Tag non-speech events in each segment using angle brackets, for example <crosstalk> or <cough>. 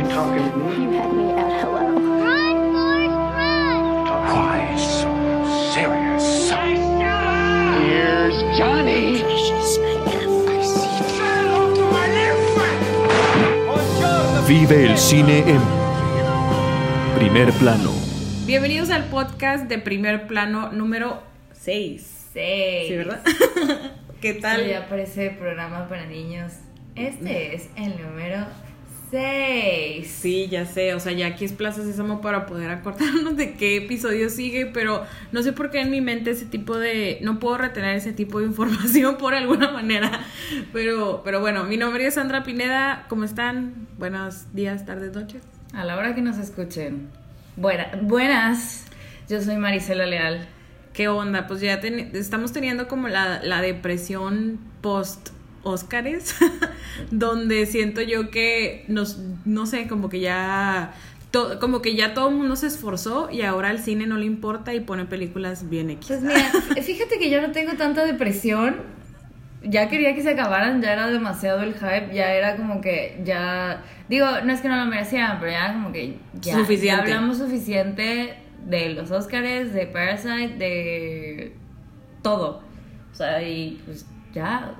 You talking to me? You had me at hello. Run, Forrest, run! Why so serious? Here's Johnny. Vive el cine en primer plano. Bienvenidos al podcast de primer plano número 6. Seis. ¿Sí, verdad? <laughs> ¿Qué Sí, tal? ya parece programa para niños. Este es el número 6. Sí, ya sé, o sea, ya aquí es Plaza Sésamo para poder acordarnos de qué episodio sigue, pero no sé por qué en mi mente ese tipo de... No puedo retener ese tipo de <laughs> información por alguna manera, pero, pero bueno, mi nombre es Sandra Pineda, ¿cómo están? Buenos días, tardes, noches. A la hora que nos escuchen. Buena- buenas. Yo soy Marisela Leal. ¿Qué onda? Pues ya ten- estamos teniendo como la, la depresión post Óscares, <laughs> donde siento yo que nos, no sé, como que ya, to- como que ya todo el mundo se esforzó y ahora al cine no le importa y pone películas bien X. Pues mira, <laughs> fíjate que yo no tengo tanta depresión. Ya quería que se acabaran, ya era demasiado el hype, ya era como que ya digo, no es que no lo merecieran, pero ya como que ya, Suficiente. ya hablamos suficiente de los Oscars, de Parasite, de todo. O sea, y pues ya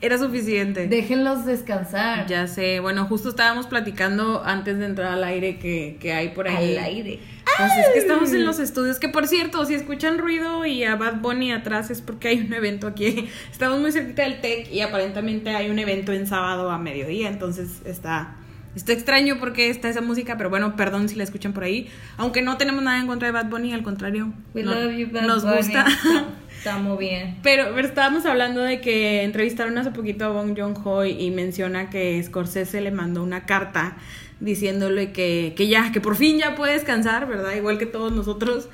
Era suficiente. déjenlos descansar. Ya sé, bueno, justo estábamos platicando antes de entrar al aire que, que hay por ahí. al aire. Pues es que estamos en los estudios, que por cierto, si escuchan ruido y a Bad Bunny atrás es porque hay un evento aquí. <laughs> Estamos muy cerquita del TEC y aparentemente hay un evento en sábado a mediodía, entonces está, está extraño porque está esa música, pero bueno, perdón si la escuchan por ahí. Aunque no tenemos nada en contra de Bad Bunny, al contrario. We no- love you, Bad nos Bunny. gusta. <laughs> Estamos bien. Pero, pero estábamos hablando de que entrevistaron hace poquito a Bong Joon-ho y menciona que Scorsese le mandó una carta diciéndole que, que ya, que por fin ya puede descansar, ¿verdad? Igual que todos nosotros,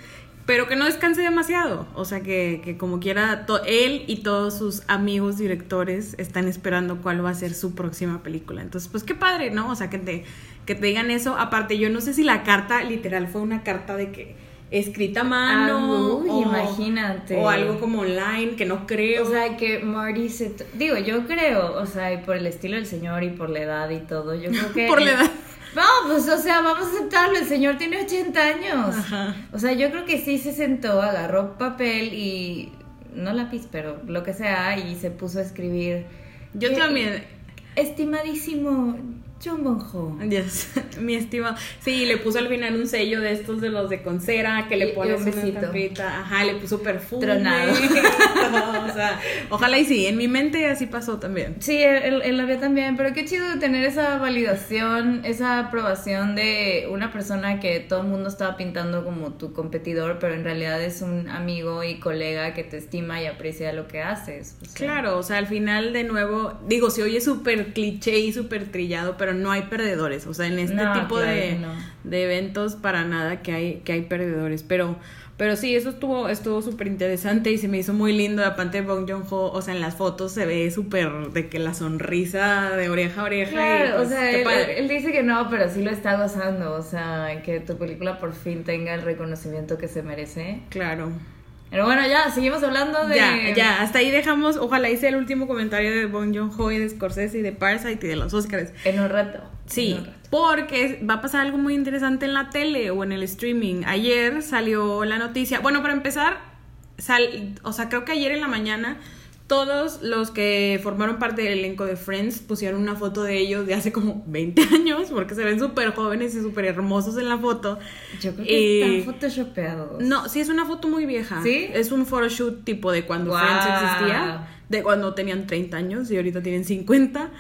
pero que no descanse demasiado. O sea, que, que como quiera, él y todos sus amigos directores están esperando cuál va a ser su próxima película. Entonces, pues qué padre, ¿no? O sea, que te, que te digan eso. Aparte, yo no sé si la carta literal fue una carta de que escrita a mano uy, o, imagínate. o algo como online que no creo O sea, que Marty se... Digo, yo creo, o sea, y por el estilo del señor y por la edad y todo, yo creo <laughs> que... Por la edad. No, pues, o sea, vamos a aceptarlo, el señor tiene 80 años. Ajá. O sea, yo creo que sí se sentó, agarró papel y... No lápiz, pero lo que sea, y se puso a escribir. Yo Eh, también. Estimadísimo John Bonjo. Yes, <laughs> mi estimado. Sí, le puso al final un sello de estos de los de con cera que le un una. Ajá, le puso perfume. Tronado. <laughs> o sea, ojalá y sí. En mi mente así pasó también. Sí, él, él la vio también, pero qué chido tener esa validación, esa aprobación de una persona que todo el mundo estaba pintando como tu competidor, pero en realidad es un amigo y colega que te estima y aprecia lo que haces. o sea. Claro, o sea, al final de nuevo, digo, se oye súper cliché y súper trillado, pero no hay perdedores. O sea, en este No, tipo claro de, no. de eventos para nada que hay, que hay perdedores. Pero, pero sí, eso estuvo, estuvo súper interesante y se me hizo muy lindo. Aparte de Bong Joon-ho, o sea, en las fotos se ve súper de que la sonrisa de oreja a oreja. y, Claro, pues, o sea, él, padre. él dice que no, pero sí lo está gozando, o sea, que tu película por fin tenga el reconocimiento que se merece. Claro. Pero bueno, ya, seguimos hablando de... Ya, ya, hasta ahí dejamos. Ojalá hice el último comentario de Bong Joon-ho y de Scorsese y de Parasite y de los Oscars. En un rato. Sí, en un rato. porque va a pasar algo muy interesante en la tele o en el streaming. Ayer salió la noticia. Bueno, para empezar, sal, o sea, creo que ayer en la mañana todos los que formaron parte del elenco de Friends pusieron una foto de ellos de hace como 20 <laughs> años porque se ven súper jóvenes y súper hermosos en la foto. Yo creo que están photoshopeados. No, sí, es una foto muy vieja. ¿Sí? Es un photoshoot tipo de cuando. Friends existía, de cuando tenían 30 años y ahorita tienen 50.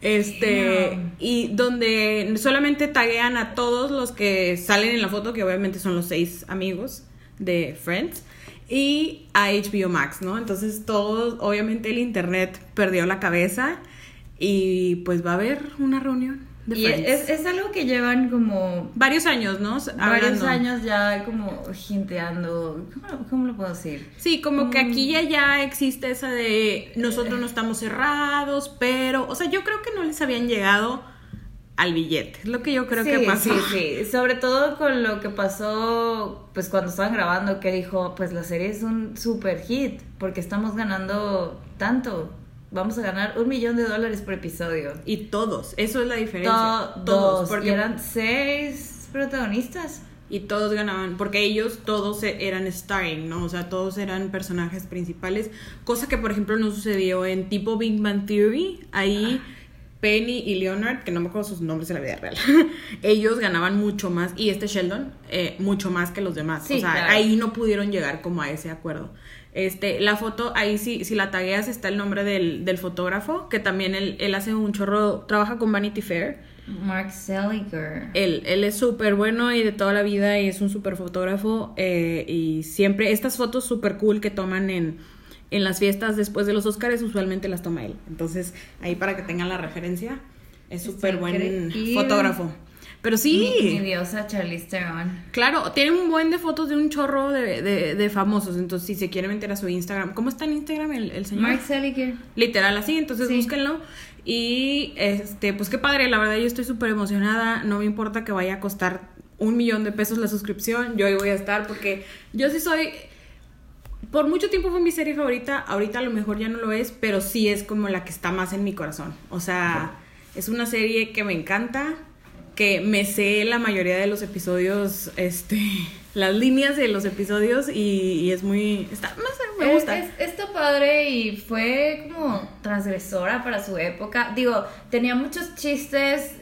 Este, Damn. y donde solamente taguean a todos los que salen en la foto, que obviamente son los seis amigos de Friends, y a HBO Max, ¿no? Entonces, todos, obviamente, el internet perdió la cabeza y pues va a haber una reunión de Y es, es algo que llevan como Varios años, ¿no? varios Hablando. años ya como jinteando. ¿Cómo, cómo lo puedo decir? Sí, como que aquí Mm. ya, ya existe esa de nosotros no estamos cerrados, pero, o sea, yo creo que no les habían llegado al billete. Es lo que yo creo sí, que pasó. Sí, sí, sobre todo con lo que pasó pues cuando estaban grabando, que dijo, pues la serie es un super hit, porque estamos ganando tanto. vamos a ganar un millón de dólares por episodio. Y todos, eso es la diferencia. Todos, porque y eran seis protagonistas. y todos ganaban, porque ellos todos e- eran starring, ¿no? O sea, todos eran personajes principales, cosa que por ejemplo no sucedió en tipo Big Bang Theory, ahí Penny y Leonard, que no me acuerdo sus nombres en la vida real, <laughs> ellos ganaban mucho más, y este Sheldon, eh, mucho más que los demás, Sí, o sea, claro. ahí no pudieron llegar como a ese acuerdo. Este, la foto, ahí sí, si la tagueas está el nombre del, del fotógrafo, que también él, él hace un chorro, trabaja con Vanity Fair, Mark Seliger. él, él es súper bueno y de toda la vida y es un súper fotógrafo eh, y siempre estas fotos súper cool que toman en, en las fiestas después de los Oscars usualmente las toma él. Entonces ahí para que tengan la referencia es súper buen fotógrafo. Pero sí, Mi, mi diosa Charlize Theron. claro, tiene un buen de fotos de un chorro de, de, de famosos. Entonces si se quiere meter a su Instagram, ¿cómo está en Instagram el, el señor? Mark Seliger. Literal así, entonces Sí. búsquenlo. Y este, pues qué padre, la verdad yo estoy súper emocionada. No me importa que vaya a costar un millón de pesos la suscripción. Yo ahí voy a estar porque yo sí soy. Por mucho tiempo fue mi serie favorita. Ahorita a lo mejor ya no lo es, pero sí es como la que está más en mi corazón. O sea, es una serie que me encanta. Que me sé la mayoría de los episodios, este, <laughs> las líneas de los episodios y, y es muy, está, no sé, me gusta. Es, está padre y fue como transgresora para su época. Digo, tenía muchos chistes,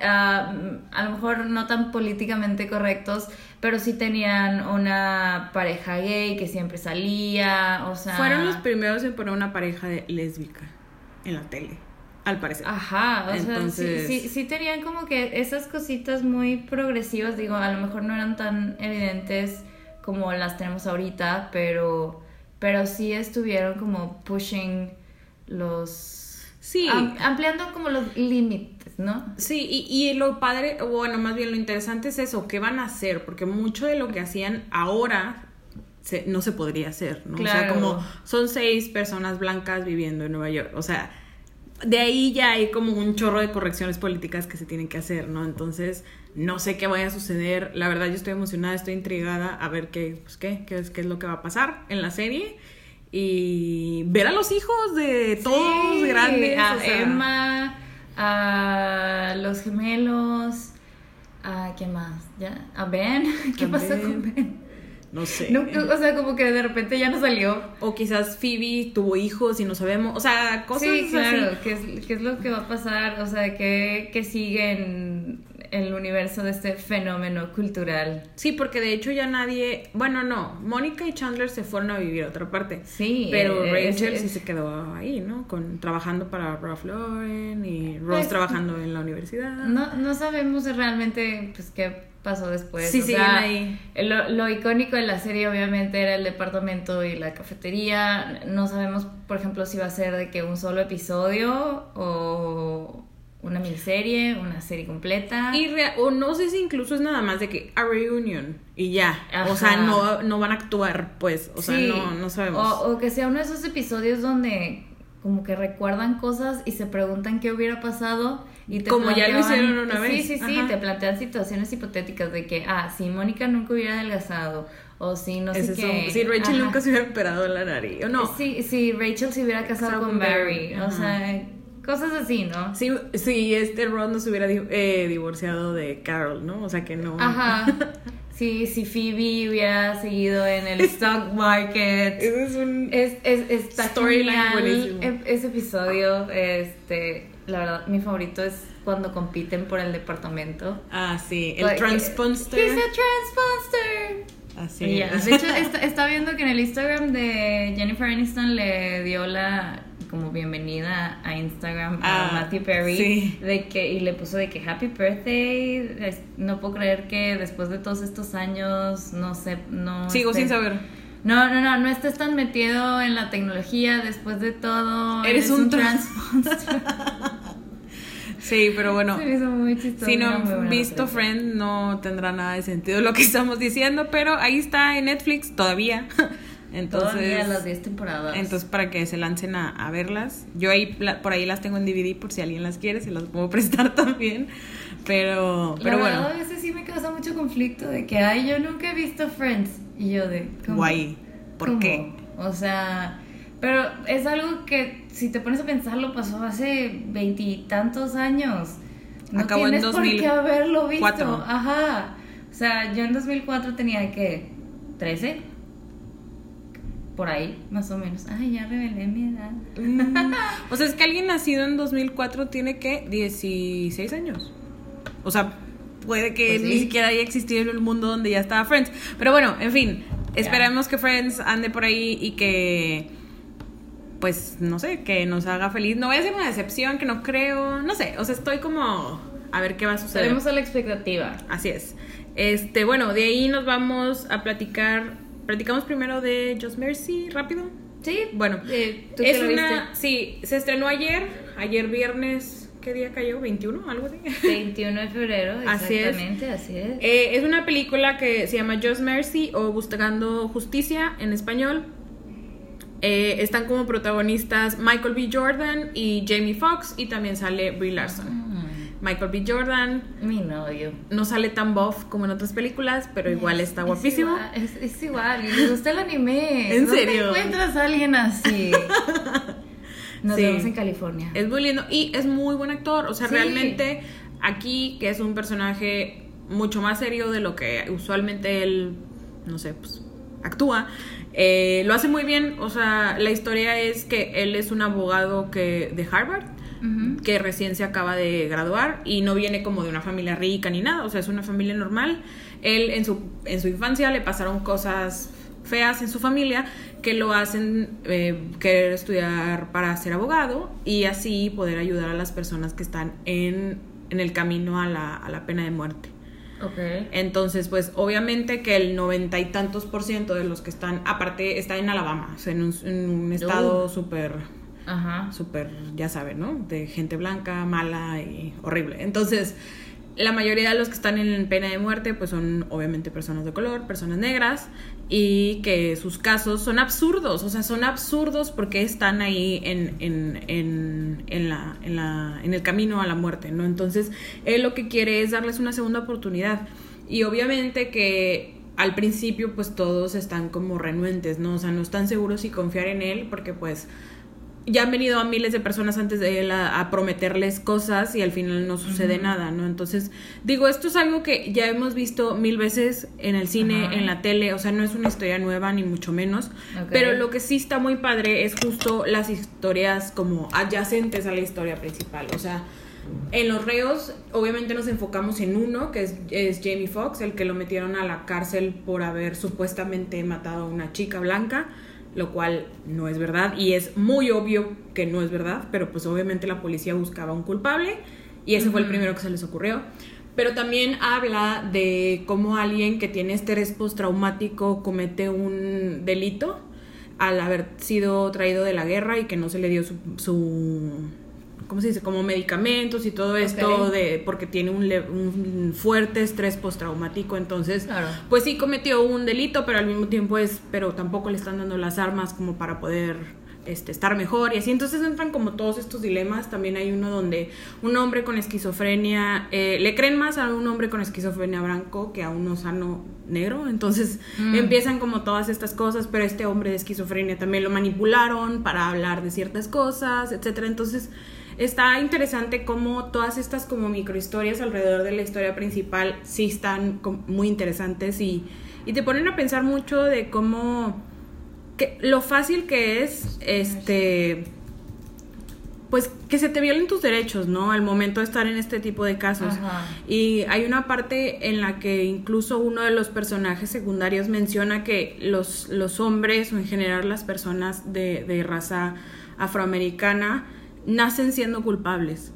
ah, a lo mejor no tan políticamente correctos, pero sí tenían una pareja gay que siempre salía, o sea... Fueron los primeros en poner una pareja de lésbica en la tele, al parecer. Ajá, o Entonces- sea, sí, sí, sí tenían como que esas cositas muy progresivas, digo, a lo mejor no eran tan evidentes como las tenemos ahorita, pero, pero sí estuvieron como pushing los... Sí. am- ampliando como los límites, ¿no? Sí, y, y lo padre, bueno, más bien lo interesante es eso, ¿qué van a hacer? Porque mucho de lo que hacían ahora se- no se podría hacer, ¿no? O sea, como son seis personas blancas viviendo en Nueva York, o sea, de ahí ya hay como un chorro de correcciones políticas que se tienen que hacer, ¿no? Entonces, no sé qué vaya a suceder, la verdad yo estoy emocionada, estoy intrigada a ver qué, pues, qué, qué es, qué es lo que va a pasar en la serie. Y ver a los hijos de todos Sí, grandes. A o sea, Emma, a los gemelos, a ¿quién más? ¿Ya? ¿A Ben? <laughs> ¿Qué A pasó Ben. con Ben? No sé. No, o sea, como que de repente ya no salió. O quizás Phoebe tuvo hijos y no sabemos. O sea, cosas sí, claro, así. ¿qué es, qué es lo que va a pasar? O sea, ¿qué, qué sigue en el universo de este fenómeno cultural? Sí, porque de hecho ya nadie. Bueno, no. Mónica y Chandler se fueron a vivir a otra parte. Sí, Pero eh, Rachel sí se quedó ahí, ¿no? Con, trabajando para Ralph Lauren y Ross Pues, trabajando en la universidad. No, no sabemos realmente pues qué pasó después. Sí, o siguen sea, ahí. Lo, lo icónico de la serie obviamente era el departamento y la cafetería. No sabemos, por ejemplo, si va a ser de que un solo episodio o una miniserie, una serie completa. Y o no sé si incluso es nada más de que a reunion y ya. O sea, no, no van a actuar, pues. O sea, Sí. no, no sabemos. O, o que sea uno de esos episodios donde como que recuerdan cosas y se preguntan qué hubiera pasado y te Como ya lo hicieron una Sí, vez. sí, sí, Ajá. te plantean situaciones hipotéticas de que, ah, si Mónica nunca hubiera adelgazado o si no sé qué. Si Rachel Ajá. nunca se hubiera operado la nariz. ¿O no? Sí, si Rachel se hubiera casado con Barry, Barry, o sea, cosas así, ¿no? Sí, sí, este Ron no se hubiera eh, divorciado de Carol, ¿no? O sea que no. Ajá. <laughs> Sí, si Phoebe hubiera seguido en el <laughs> stock market. Ese es un. Es, es, Storyline buenísimo. e- ese episodio, este, la verdad, mi favorito es cuando compiten por el departamento. Ah, sí, el Like, Transponster. He's a transponster. Así Ya, es. De hecho, <laughs> está, está viendo que en el Instagram de Jennifer Aniston le dio la como bienvenida a Instagram a Ah, Matthew Perry sí. de que y le puso de que happy birthday no puedo creer que después de todos estos años no sé no Sigo sin saber. no no no no estés tan metido en la tecnología después de todo Eres un transponster <laughs> Sí, pero bueno. Se me hizo muy chistoso, Si no han visto. Friend, no tendrá nada de sentido lo que <laughs> estamos diciendo, pero ahí está en Netflix todavía. Entonces, Todavía las 10 temporadas entonces para que se lancen a, a verlas. Yo ahí por ahí las tengo en DVD por si alguien las quiere, se las puedo <laughs> prestar también. Pero, pero la bueno, verdad, a veces sí me causa mucho conflicto de que, ay, yo nunca he visto Friends. Y yo de, ¿cómo? guay. ¿Por ¿Cómo? qué? O sea, Pero es algo que, si te pones a pensarlo, pasó hace veintitantos años. No Acabó en tienes por qué 2004. haberlo visto. Ajá. O sea, yo en 2004 tenía que 13 por ahí, más o menos. Ay, ya revelé mi edad. <laughs> O sea, es que alguien nacido en 2004 tiene que 16 años. O sea, puede que Pues sí. ni siquiera haya existido en el mundo donde ya estaba Friends. Pero bueno, en fin, esperemos que Friends ande por ahí y que, pues, no sé, que nos haga feliz. No voy a ser una decepción, que no creo, no sé, o sea, estoy como a ver qué va a suceder. Estaremos a la expectativa. Así es. Este, bueno, de ahí nos vamos a platicar. Platicamos primero de Just Mercy, rápido. Sí, Bueno, eh, ¿tú es una, sí, se estrenó ayer, ayer viernes, ¿qué día cayó? ¿21? Algo así. <laughs> viste? 21 de febrero, Así es. exactamente, así es. Eh, es una película que se llama Just Mercy o Buscando Justicia en español. Eh, están como protagonistas Michael B. Jordan y Jamie Foxx y también sale Brie Larson. Michael B. Jordan Mi novio. no sale tan buff como en otras películas, pero igual está Es guapísimo. igual, Es, es igual, y me gusta el anime. ¿En ¿Dónde serio? encuentras a alguien así? <laughs> Nos Sí. vemos en California. Es muy lindo y es muy buen actor. O sea, Sí. realmente aquí, que es un personaje mucho más serio de lo que usualmente él, no sé, pues actúa, eh, lo hace muy bien. O sea, la historia es que él es un abogado que de Harvard Que recién se acaba de graduar y no viene como de una familia rica ni nada, o sea, es una familia normal. Él en su, en su infancia le pasaron cosas feas en su familia que lo hacen eh, querer estudiar para ser abogado y así poder ayudar a las personas que están en, en el camino a la, a la pena de muerte. Ok. Entonces, pues obviamente que el noventa y tantos por ciento de los que están, aparte está en Alabama, o sea, en un, en un estado Uh. súper Ajá. súper, ya saben, ¿no? De gente blanca, mala y horrible. Entonces, la mayoría de los que están en pena de muerte, pues son obviamente personas de color, personas negras, y que sus casos son absurdos, o sea, son absurdos porque están ahí en, en, en, en, la, en, la, en el camino a la muerte, ¿no? Entonces, él lo que quiere es darles una segunda oportunidad. Y obviamente que al principio pues todos están como renuentes, ¿no? O sea, no están seguros si confiar en él porque pues ya han venido a miles de personas antes de él a, a prometerles cosas y al final no sucede nada, ¿no? Entonces, digo, esto es algo que ya hemos visto mil veces en el cine, en la tele, o sea, no es una historia nueva ni mucho menos, pero lo que sí está muy padre es justo las historias como adyacentes a la historia principal, o sea, en los reos, obviamente nos enfocamos en uno, que es, es Jamie Foxx, el que lo metieron a la cárcel por haber supuestamente matado a una chica blanca, lo cual no es verdad y es muy obvio que no es verdad, pero pues obviamente la policía buscaba un culpable y ese fue el primero que se les ocurrió. Pero también habla de cómo alguien que tiene estrés postraumático comete un delito al haber sido traído de la guerra y que no se le dio su, su ¿cómo se dice? Como medicamentos y todo esto de porque tiene un, le- un fuerte estrés postraumático, entonces Claro. pues sí cometió un delito, pero al mismo tiempo es, pero tampoco le están dando las armas como para poder este, estar mejor y así. Entonces entran como todos estos dilemas. También hay uno donde un hombre con esquizofrenia, eh, le creen más a un hombre con esquizofrenia blanco que a uno sano negro. Entonces Mm. empiezan como todas estas cosas, pero este hombre de esquizofrenia también lo manipularon para hablar de ciertas cosas, etcétera. Entonces está interesante cómo todas estas como microhistorias alrededor de la historia principal sí están muy interesantes y, y te ponen a pensar mucho de cómo que lo fácil que es este pues que se te violen tus derechos, ¿no? Al momento de estar en este tipo de casos. Ajá. Y hay una parte en la que incluso uno de los personajes secundarios menciona que los, los hombres o en general las personas de, de raza afroamericana nacen siendo culpables.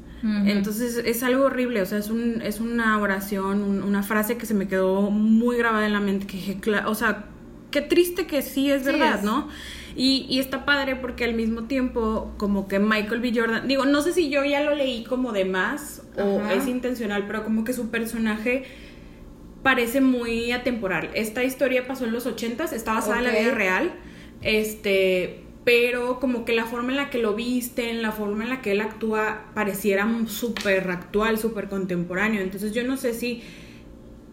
Entonces es algo horrible, o sea, es, un, es una oración, un- una frase que se me quedó muy grabada en la mente, que dije, "Cla- o sea, qué triste que sí es Sí verdad, es. ¿no? Y, y está padre porque al mismo tiempo, como que Michael B. Jordan, digo, no sé si yo ya lo leí como de más o es intencional, pero como que su personaje parece muy atemporal. Esta historia pasó en los ochentas, está basada en la vida real, este, pero como que la forma en la que lo visten, la forma en la que él actúa, pareciera súper actual, súper contemporáneo. Entonces yo no sé si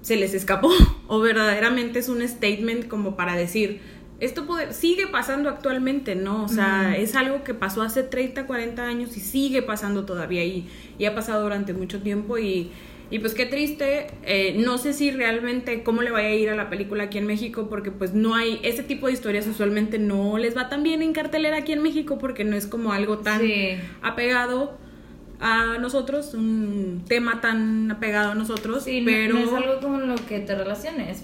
se les escapó <laughs> o verdaderamente es un statement como para decir esto puede, sigue pasando actualmente, ¿no? O sea, es algo que pasó hace 30, 40 años y sigue pasando todavía y, y ha pasado durante mucho tiempo y, y pues qué triste, eh, no sé si realmente cómo le vaya a ir a la película aquí en México porque pues no hay, ese tipo de historias usualmente no les va tan bien en cartelera aquí en México porque no es como algo tan Sí. apegado a nosotros, un tema tan apegado a nosotros, Sí, no- pero... no, es algo con lo que te relaciones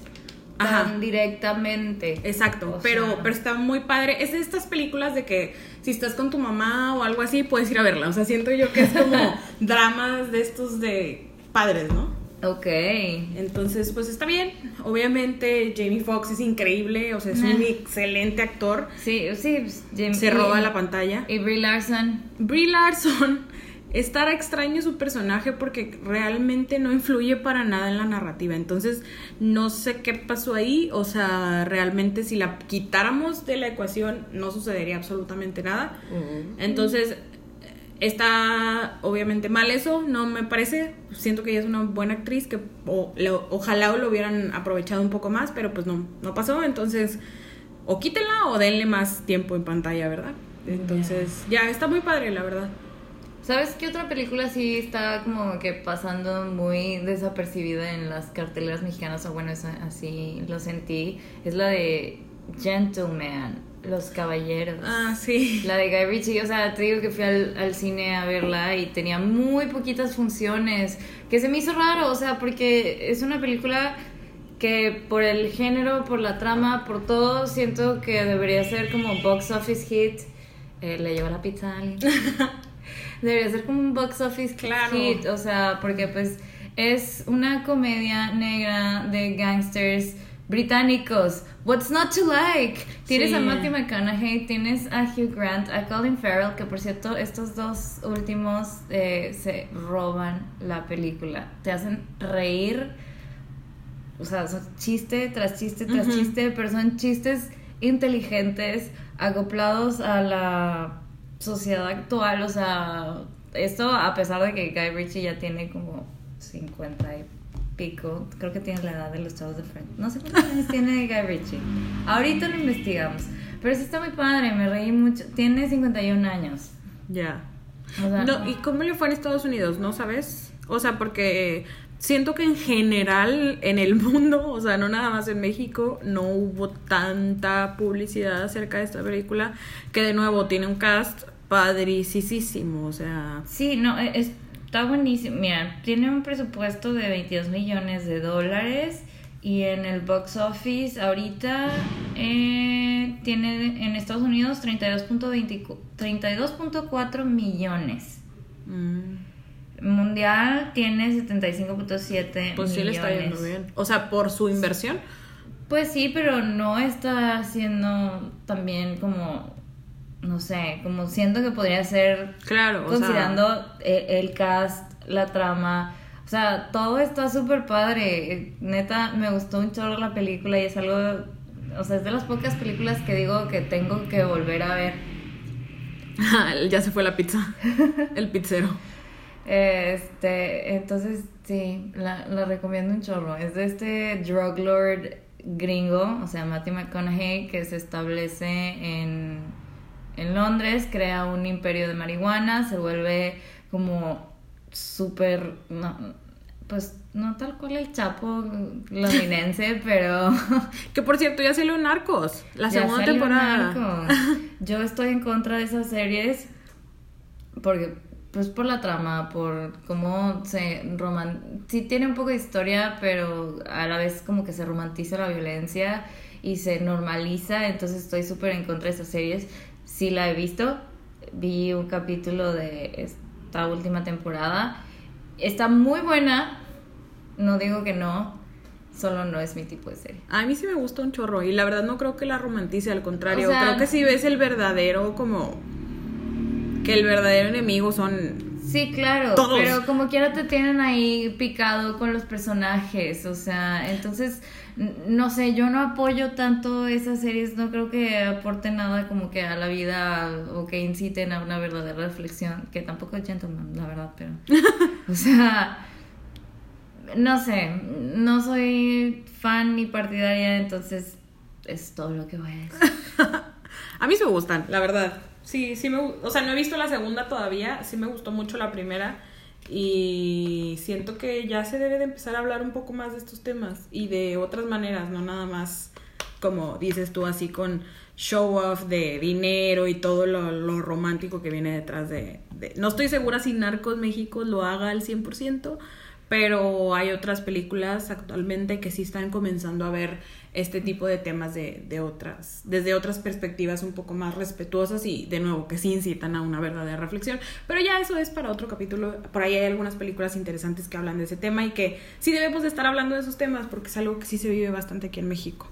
Ajá. tan directamente. Exacto, O pero, sea, pero está muy padre. Es de estas películas de que si estás con tu mamá o algo así, puedes ir a verla. O sea, siento yo que es como <laughs> dramas de estos de padres, ¿no? Ok. Entonces, pues está bien. Obviamente, Jamie Foxx es increíble, o sea, es un excelente actor. Sí, sí. pues, Jim- Se y- roba la pantalla. Y Brie Larson. Brie Larson <laughs> estará extraño su personaje porque realmente no influye para nada en la narrativa. Entonces, no sé qué pasó ahí. O sea, realmente si la quitáramos de la ecuación, no sucedería absolutamente nada. Entonces, está obviamente mal eso, no me parece. Siento que ella es una buena actriz que o- lo- ojalá lo hubieran aprovechado un poco más, pero pues no, no pasó. Entonces, o quítenla o denle más tiempo en pantalla, ¿verdad? Entonces, ya está muy padre, la verdad. ¿Sabes qué otra película sí está como que pasando muy desapercibida en las carteleras mexicanas? O bueno, eso, así lo sentí. Es la de Gentleman, Los Caballeros. Ah, sí. La de Guy Ritchie, o sea, te digo que fui al, al cine a verla y tenía muy poquitas funciones, que se me hizo raro, o sea, porque es una película que por el género, por la trama, por todo, siento que debería ser como box office hit. Eh, le llevo la pizza a alguien. <laughs> debería ser como un box office Claro. hit, o sea, porque pues es una comedia negra de gangsters británicos. What's not to like? Tienes Sí. a Matthew McConaughey, tienes a Hugh Grant, a Colin Farrell, que por cierto, estos dos últimos eh, se roban la película. Te hacen reír. O sea, son chiste tras chiste tras chiste, pero son chistes inteligentes, acoplados a la sociedad actual. O sea, esto a pesar de que Guy Ritchie ya tiene como 50 y pico, creo que tiene la edad de los chavos de Friends. No sé cuántos años tiene Guy Ritchie. Ahorita lo investigamos. Pero sí está muy padre, me reí mucho. Tiene 51 años. Ya. O sea, No, ¿Y cómo le fue en Estados Unidos? ¿No sabes? O sea, porque siento que en general en el mundo, o sea, no nada más en México, no hubo tanta publicidad acerca de esta película que de nuevo tiene un cast padricísimo, o sea... Sí, no, e- es- está buenísimo. Mira, tiene un presupuesto de 22 millones de dólares y en el box office ahorita eh, tiene en Estados Unidos 32.24 32.4 millones. mm, Mundial tiene 75.7 pues sí le está yendo millones. bien. O sea, por su inversión. Pues sí, pero no está haciendo también como, no sé, como siento que podría ser Claro, o sea... considerando eh, el cast, la trama. O sea, todo está súper padre. Neta, me gustó un chorro la película y es algo. O sea, es de las pocas películas que digo que tengo que volver a ver. <laughs> ya se fue la pizza. <laughs> El pizzero. Este, entonces, sí, la, la recomiendo un chorro. Es de este drug lord gringo, o sea, Matthew McConaughey, que se establece en, en Londres, crea un imperio de marihuana, se vuelve como súper, no, pues no tal cual el chapo londinense, <laughs> pero... <laughs> Que por cierto, ya salió Narcos. La Ya segunda temporada. Narcos. Yo estoy en contra de esas series porque pues por la trama, por cómo se roman sí tiene un poco de historia, pero a la vez como que se romantiza la violencia y se normaliza, entonces estoy súper en contra de esas series. Sí la he visto, vi un capítulo de esta última temporada. Está muy buena, no digo que no, solo no es mi tipo de serie. A mí sí me gusta un chorro y la verdad no creo que la romantice, al contrario, O sea- creo que si ves el verdadero como que el verdadero enemigo son Sí, claro, Todos. pero como quiera te tienen ahí picado con los personajes, o sea, entonces, no sé, yo no apoyo tanto esas series, no creo que aporten nada como que a la vida o que inciten a una verdadera reflexión, que tampoco es Gentleman, la verdad, pero, <laughs> o sea, no sé, no soy fan ni partidaria, entonces es todo lo que voy a decir. <laughs> A mí sí me gustan, la verdad. Sí, sí me O sea, no he visto la segunda todavía. Sí me gustó mucho la primera. Y siento que ya se debe de empezar a hablar un poco más de estos temas. Y de otras maneras, no nada más como dices tú, así con show off de dinero y todo lo, lo romántico que viene detrás de, de- No estoy segura si Narcos México lo haga al 100%, pero hay otras películas actualmente que sí están comenzando a ver este tipo de temas de, de otras, desde otras perspectivas un poco más respetuosas y de nuevo que sí incitan a una verdadera reflexión. Pero ya eso es para otro capítulo. Por ahí hay algunas películas interesantes que hablan de ese tema y que sí debemos de estar hablando de esos temas porque es algo que sí se vive bastante aquí en México.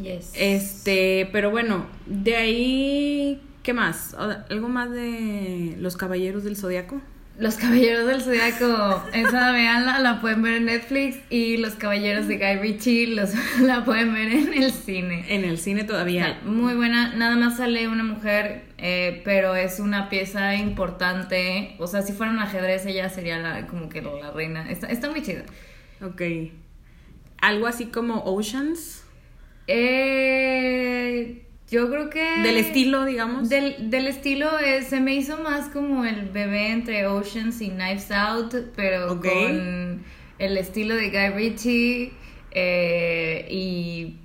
Yes. Este, pero bueno, de ahí, ¿qué más? ¿Algo más de los Caballeros del Zodiaco? Los Caballeros del Zodiaco, esa veanla, la pueden ver en Netflix y Los Caballeros de Guy Ritchie los, <laughs> la pueden ver en el cine. En el cine todavía. Está Muy buena, nada más sale una mujer, eh, pero es una pieza importante. O sea, si fuera un ajedrez, ella sería la, como que la reina. Está, está muy chida. Ok. Algo así como Oceans. Eh, yo creo que. Del estilo, digamos. Del, del estilo eh, se me hizo más como el bebé entre Oceans y Knives Out, pero con el estilo de Guy Ritchie eh, y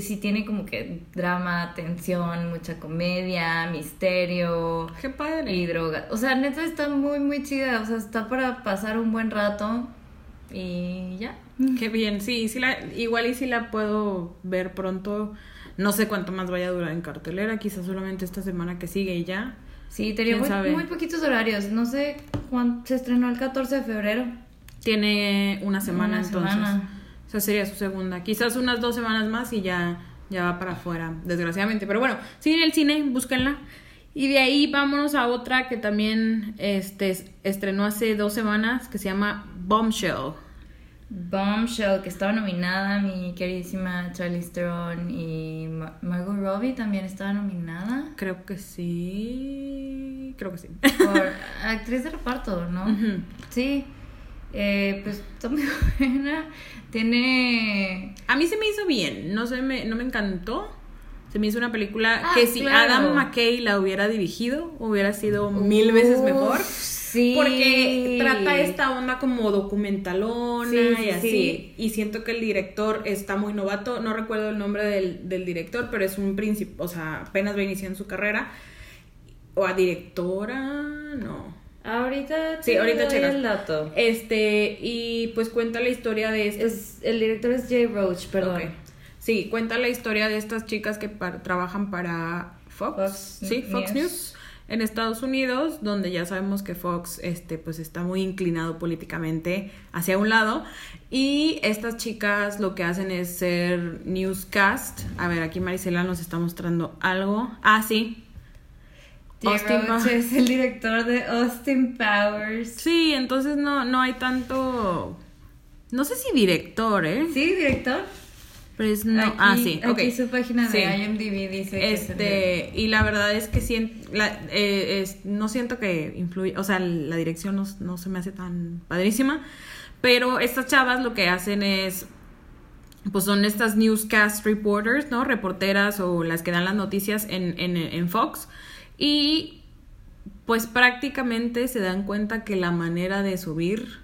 sí tiene como que drama, tensión, mucha comedia, misterio Qué padre. y droga. O sea, neta está muy muy chida, o sea, está para pasar un buen rato y ya. Qué bien, sí, sí la, igual y si la puedo ver pronto. No sé cuánto más vaya a durar en cartelera, quizás solamente esta semana que sigue y ya. Sí, tenía ¿Quién muy, poquitos horarios. No sé cuándo se estrenó el 14 de febrero. Tiene una semana Una entonces. semana. O sea, sería su segunda. Quizás unas dos semanas más y ya, ya va para afuera, desgraciadamente. Pero bueno, sí en el cine, búsquenla. Y de ahí vámonos a otra que también este, es- estrenó hace dos semanas, que se llama Bombshell. Bombshell, que estaba nominada, mi queridísima Charlize Theron y Ma- Margot Robbie también estaba nominada Creo que sí. Creo que sí. por <laughs> actriz de reparto, ¿no? Sí, eh, pues está muy buena. Tiene. A mí se me hizo bien, no, se me, no me encantó. Se me hizo una película Ah, que si claro. Adam McKay la hubiera dirigido, hubiera sido mil veces mejor. Sí. Porque trata esta onda como documentalona Sí, sí, y así. sí. Y siento que el director está muy novato. No recuerdo el nombre del, del director, pero es un príncipe. O sea, apenas va iniciando su carrera. O a directora, no. Ahorita Sí, ahorita checas. el dato. Este, y pues cuenta la historia de estas. Es, el director es Jay Roach, perdón. Sí, cuenta la historia de estas chicas que par- trabajan para Fox, Fox sí, Fox News. News. En Estados Unidos, donde ya sabemos que Fox este pues está muy inclinado políticamente hacia un lado y estas chicas lo que hacen es ser newscast. A ver, aquí Marisela nos está mostrando algo. Ah, sí. Austin Roach Powers. es el director de Austin Powers. Sí, entonces no no hay tanto no sé si director, ¿eh? Sí, director. Pero es no, Aquí- ah, sí. Aquí su página de Sí. IMDb dice que Este, y la verdad es que la- eh, es- no siento que influye, o sea, la dirección no, no se me hace tan padrísima, pero estas chavas lo que hacen es, pues son estas newscast reporters, ¿no? Reporteras o las que dan las noticias en, en, en Fox, y pues prácticamente se dan cuenta que la manera de subir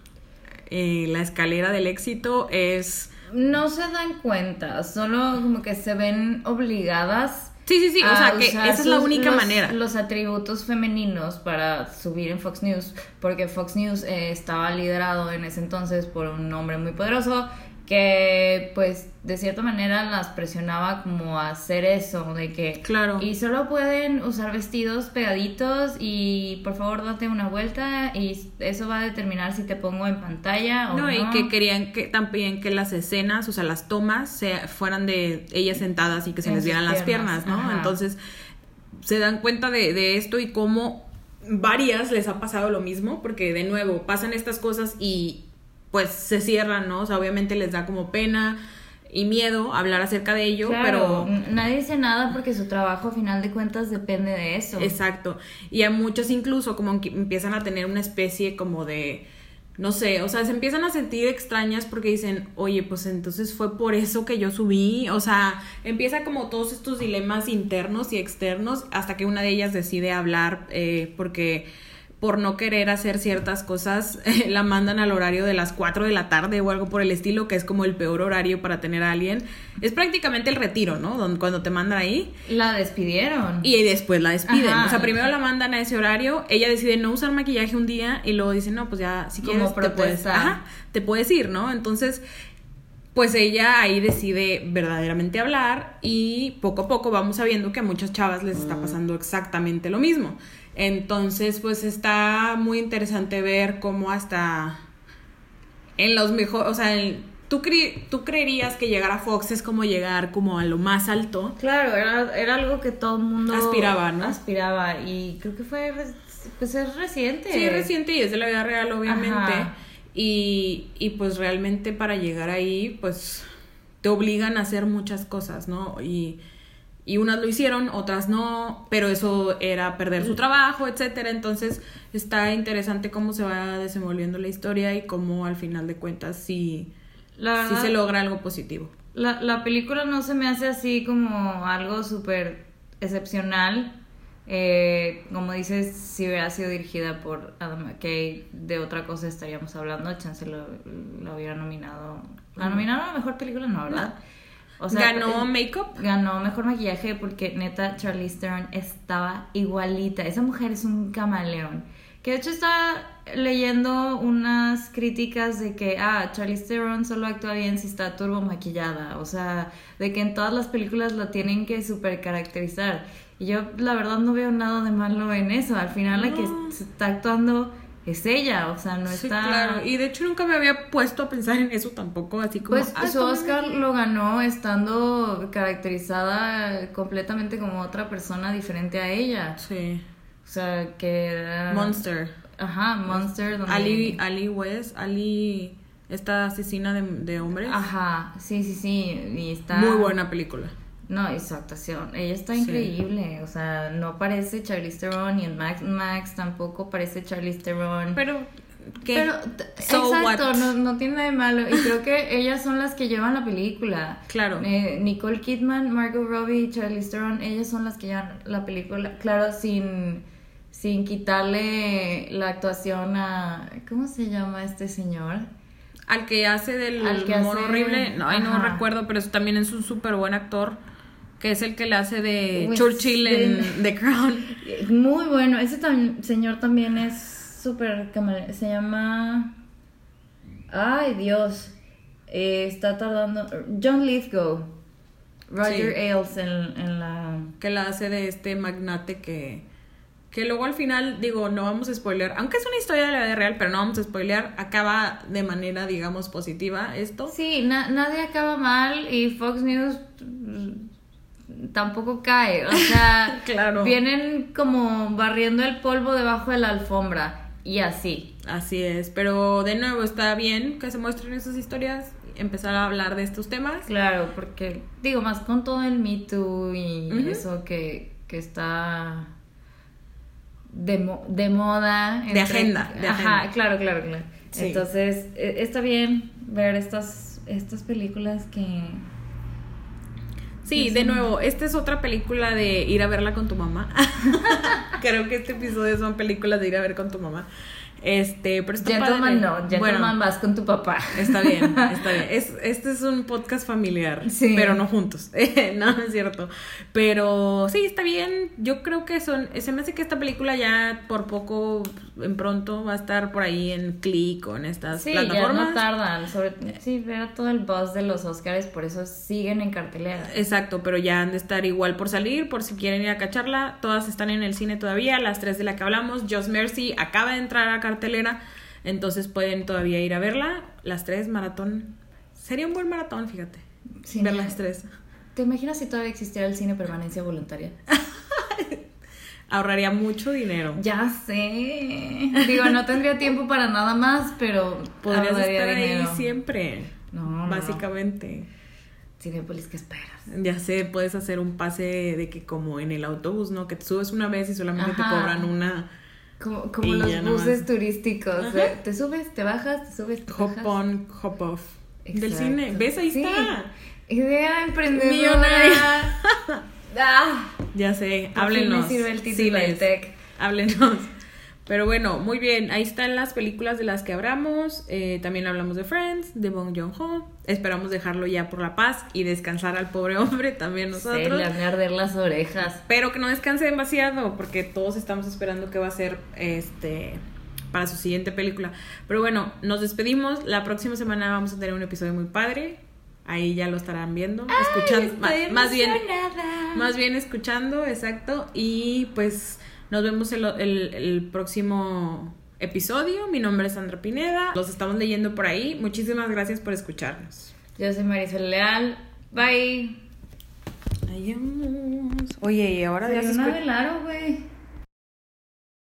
eh, la escalera del éxito es... No se dan cuenta, solo como que se ven obligadas. Sí, sí, sí, o sea, que esa es la única los- manera. Los atributos femeninos para subir en Fox News, porque Fox News eh, estaba liderado en ese entonces por un hombre muy poderoso que pues de cierta manera las presionaba como a hacer eso, de que Claro. y solo pueden usar vestidos pegaditos y por favor date una vuelta y eso va a determinar si te pongo en pantalla o no. No, y que querían que también que las escenas, o sea, las tomas se, fueran de ellas sentadas y que se En les vieran las piernas, piernas, ¿no? ajá. Entonces, se dan cuenta de, de esto y cómo varias les ha pasado lo mismo, porque de nuevo pasan estas cosas y pues se cierran, ¿no? O sea, obviamente les da como pena y miedo hablar acerca de ello, Claro, pero nadie dice nada porque su trabajo a final de cuentas depende de eso. Exacto. Y a muchos incluso como que empiezan a tener una especie como de no sé, o sea, se empiezan a sentir extrañas porque dicen, oye, pues entonces fue por eso que yo subí, o sea, empieza como todos estos dilemas internos y externos hasta que una de ellas decide hablar eh, porque por no querer hacer ciertas cosas, <laughs> la mandan al horario de las 4 de la tarde o algo por el estilo, que es como el peor horario para tener a alguien. Es prácticamente el retiro, ¿no? Cuando te mandan ahí. La despidieron. Y después la despiden. Ajá. O sea, primero la mandan a ese horario, ella decide no usar maquillaje un día y luego dice, no, pues ya, si quieres, te puedes, ajá, te puedes ir, ¿no? Entonces, pues ella ahí decide verdaderamente hablar y poco a poco vamos sabiendo que a muchas chavas les está pasando exactamente lo mismo. Entonces, pues está muy interesante ver cómo hasta en los mejores, o sea, en- tú, cre- tú creerías que llegar a Fox es como llegar como a lo más alto. Claro, era, era algo que todo el mundo Aspiraba, ¿no? Aspiraba y creo que fue, pues es reciente. Sí, es reciente y es de la vida real, obviamente. Y, y pues realmente para llegar ahí, pues te obligan a hacer muchas cosas, ¿no? Y, y unas lo hicieron, otras no, pero eso era perder su trabajo, etcétera. Entonces está interesante cómo se va desenvolviendo la historia y cómo al final de cuentas sí, La sí se logra algo positivo. La, la película no se me hace así como algo súper excepcional. Eh, como dices, si hubiera sido dirigida por Adam McKay, de otra cosa estaríamos hablando. Chance lo, lo hubiera nominado. La nominaron a mejor película, no, ¿verdad? O Ganó Makeup. Ganó mejor maquillaje porque neta Charlize Theron estaba igualita. Esa mujer es un camaleón. Que de hecho estaba leyendo unas críticas de que, ah, Charlize Theron solo actúa bien si está turbo maquillada. O sea, de que en todas las películas la tienen que super caracterizar. Y yo la verdad no veo nada de malo en eso. Al final la que está actuando es ella. O sea, no Sí, está... claro. Y de hecho nunca me había puesto a pensar en eso tampoco, así como... Pues ah, su Oscar lo ganó estando caracterizada completamente como otra persona diferente a ella. Sí. O sea, que era... Monster. Ajá, Monster. Donde... Ali, Ali West, Ali, esta asesina de, de hombres. Ajá, sí, sí, sí. Y está... Muy buena película. No, y su actuación. Ella está Sí. increíble. O sea, no parece Charlize Theron y en Max, Max tampoco parece Charlize Theron. Pero, ¿qué? Pero, So exacto, what? no, no tiene nada de malo. Y creo que ellas son las que llevan la película. Claro. Eh, Nicole Kidman, Margot Robbie y Charlize Theron, ellas son las que llevan la película. Claro, sin, sin quitarle la actuación a... ¿Cómo se llama este señor? Al que hace del hace- horrible, no, ay, no recuerdo, pero es- también es un súper buen actor, que es el que le hace de Churchill en. The Crown. <laughs> Muy bueno. Ese tam- señor también es súper... Se llama... Ay, Dios. Eh, está tardando... John Lithgow. Roger Sí. Ailes en, en la... que la hace de este magnate que que luego al final digo no vamos a spoilear aunque es una historia de la vida real pero no vamos a spoilear acaba de manera digamos positiva esto Sí, na- nadie acaba mal y Fox News tampoco cae. O sea, <laughs> Claro. vienen como barriendo el polvo debajo de la alfombra y así. así es pero de nuevo está bien que se muestren esas historias empezar a hablar de estos temas Claro, porque digo, más con todo el Me Too y eso que, que está de, mo- de moda. De agenda, de Ajá, agenda. claro, claro, claro. Sí. Entonces, e- está bien ver estas, estas películas que... Sí, de nuevo, esta es otra película de ir a verla con tu mamá. <laughs> Creo que este episodio son películas de ir a ver con tu mamá. Este, pero está Gentleman padre. no, Gentleman Bueno, vas con tu papá. Está bien, <laughs> está bien. Es, este es un podcast familiar, Sí. pero no juntos. <laughs> no, no es cierto. Pero sí, está bien. Yo creo que son. Se me hace que esta película ya por poco, en pronto, va a estar por ahí en Click o en estas Sí, ya plataformas. no tardan. Sobre, sí, ver todo el buzz de los Oscars, por eso siguen en cartelera. Exacto, pero ya han de estar igual por salir, por si quieren ir a cacharla. Todas están en el cine todavía, las tres de la que hablamos. Just Mercy acaba de entrar a cartelera, entonces pueden todavía ir a verla. Las tres, maratón. Sería un buen maratón, fíjate. Sí, ver las tres. ¿Te imaginas si todavía existiera el cine permanencia voluntaria? <laughs> Ahorraría mucho dinero. Ya sé. Digo, no tendría tiempo para nada más, pero Podrías estar ahí siempre. No, no, no. Básicamente. Cinépolis, ¿qué esperas? Ya sé, puedes hacer un pase de que como en el autobús, ¿no? Que te subes una vez y solamente te cobran una Como, como los buses turísticos. de- te subes, te bajas, te subes, te Hop bajas. on, hop off. Del cine. ¿Ves? Ahí Sí. está. Idea emprendedora. Millonaria. <laughs> ah, Ya sé, háblenos. me sirve el título del tech. Háblenos. Pero bueno, muy bien. Ahí están las películas de las que hablamos. Eh, también hablamos de Friends, de Bong Joon-ho. Esperamos dejarlo ya por la paz y descansar al pobre <laughs> hombre también Se nosotros. le de arder las orejas. Pero que no descanse demasiado, porque todos estamos esperando qué va a ser este para su siguiente película. Pero bueno, nos despedimos. La próxima semana vamos a tener un episodio muy padre. Ahí ya lo estarán viendo, escuchando, Estoy más bien, más bien escuchando, exacto. Y pues nos vemos el, el- el próximo episodio. Mi nombre es Sandra Pineda. Los estamos leyendo por ahí. Muchísimas gracias por escucharnos. Yo soy Marisol Leal. Bye. Adiós. Oye, y ahora dio una güey.